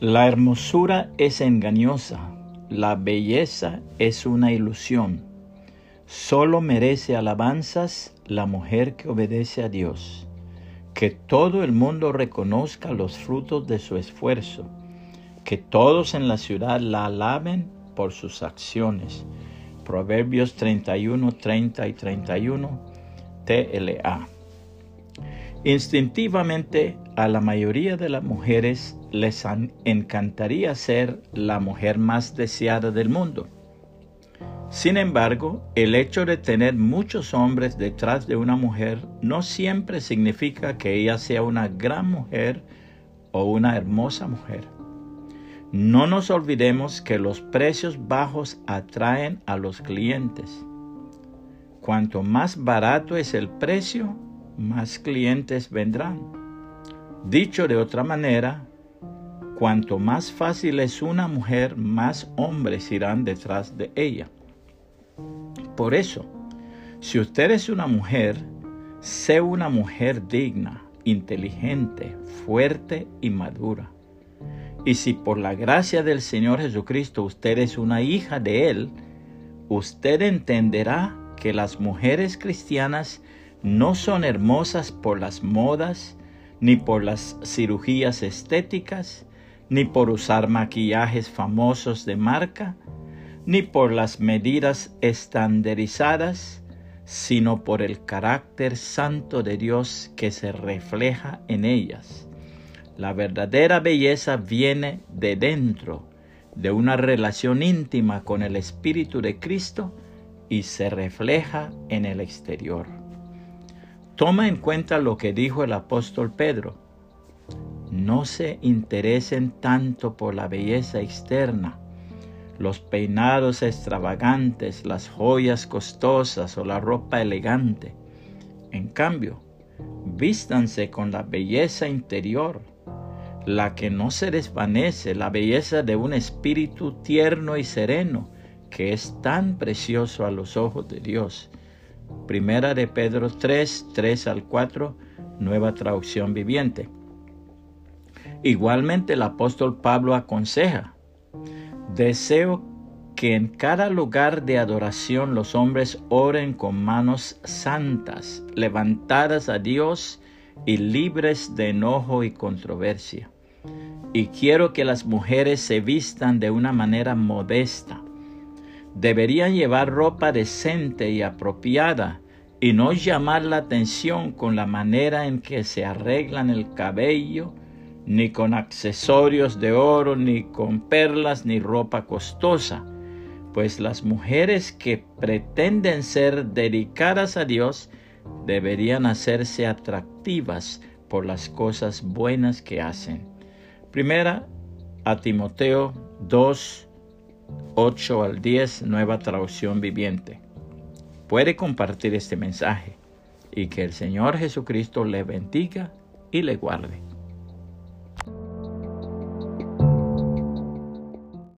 La hermosura es engañosa, la belleza es una ilusión. Solo merece alabanzas la mujer que obedece a Dios. Que todo el mundo reconozca los frutos de su esfuerzo. Que todos en la ciudad la alaben por sus acciones. Proverbios 31, 30 y 31, TLA. Instintivamente a la mayoría de las mujeres les encantaría ser la mujer más deseada del mundo. Sin embargo, el hecho de tener muchos hombres detrás de una mujer no siempre significa que ella sea una gran mujer o una hermosa mujer. No nos olvidemos que los precios bajos atraen a los clientes. Cuanto más barato es el precio, más clientes vendrán. Dicho de otra manera, cuanto más fácil es una mujer, más hombres irán detrás de ella. Por eso, si usted es una mujer, sé una mujer digna, inteligente, fuerte y madura. Y si por la gracia del Señor Jesucristo usted es una hija de Él, usted entenderá que las mujeres cristianas no son hermosas por las modas, ni por las cirugías estéticas, ni por usar maquillajes famosos de marca, ni por las medidas estandarizadas, sino por el carácter santo de Dios que se refleja en ellas. La verdadera belleza viene de dentro, de una relación íntima con el Espíritu de Cristo y se refleja en el exterior. Toma en cuenta lo que dijo el apóstol Pedro. No se interesen tanto por la belleza externa, los peinados extravagantes, las joyas costosas o la ropa elegante. En cambio, vístanse con la belleza interior, la que no se desvanece, la belleza de un espíritu tierno y sereno, que es tan precioso a los ojos de Dios Primera de Pedro 3, 3 al 4, nueva traducción viviente. Igualmente el apóstol Pablo aconseja, deseo que en cada lugar de adoración los hombres oren con manos santas, levantadas a Dios y libres de enojo y controversia. Y quiero que las mujeres se vistan de una manera modesta, deberían llevar ropa decente y apropiada y no llamar la atención con la manera en que se arreglan el cabello, ni con accesorios de oro, ni con perlas, ni ropa costosa, pues las mujeres que pretenden ser dedicadas a Dios deberían hacerse atractivas por las cosas buenas que hacen. Primera a Timoteo 2, 8 al 10, nueva traducción viviente. Puede compartir este mensaje y que el Señor Jesucristo le bendiga y le guarde.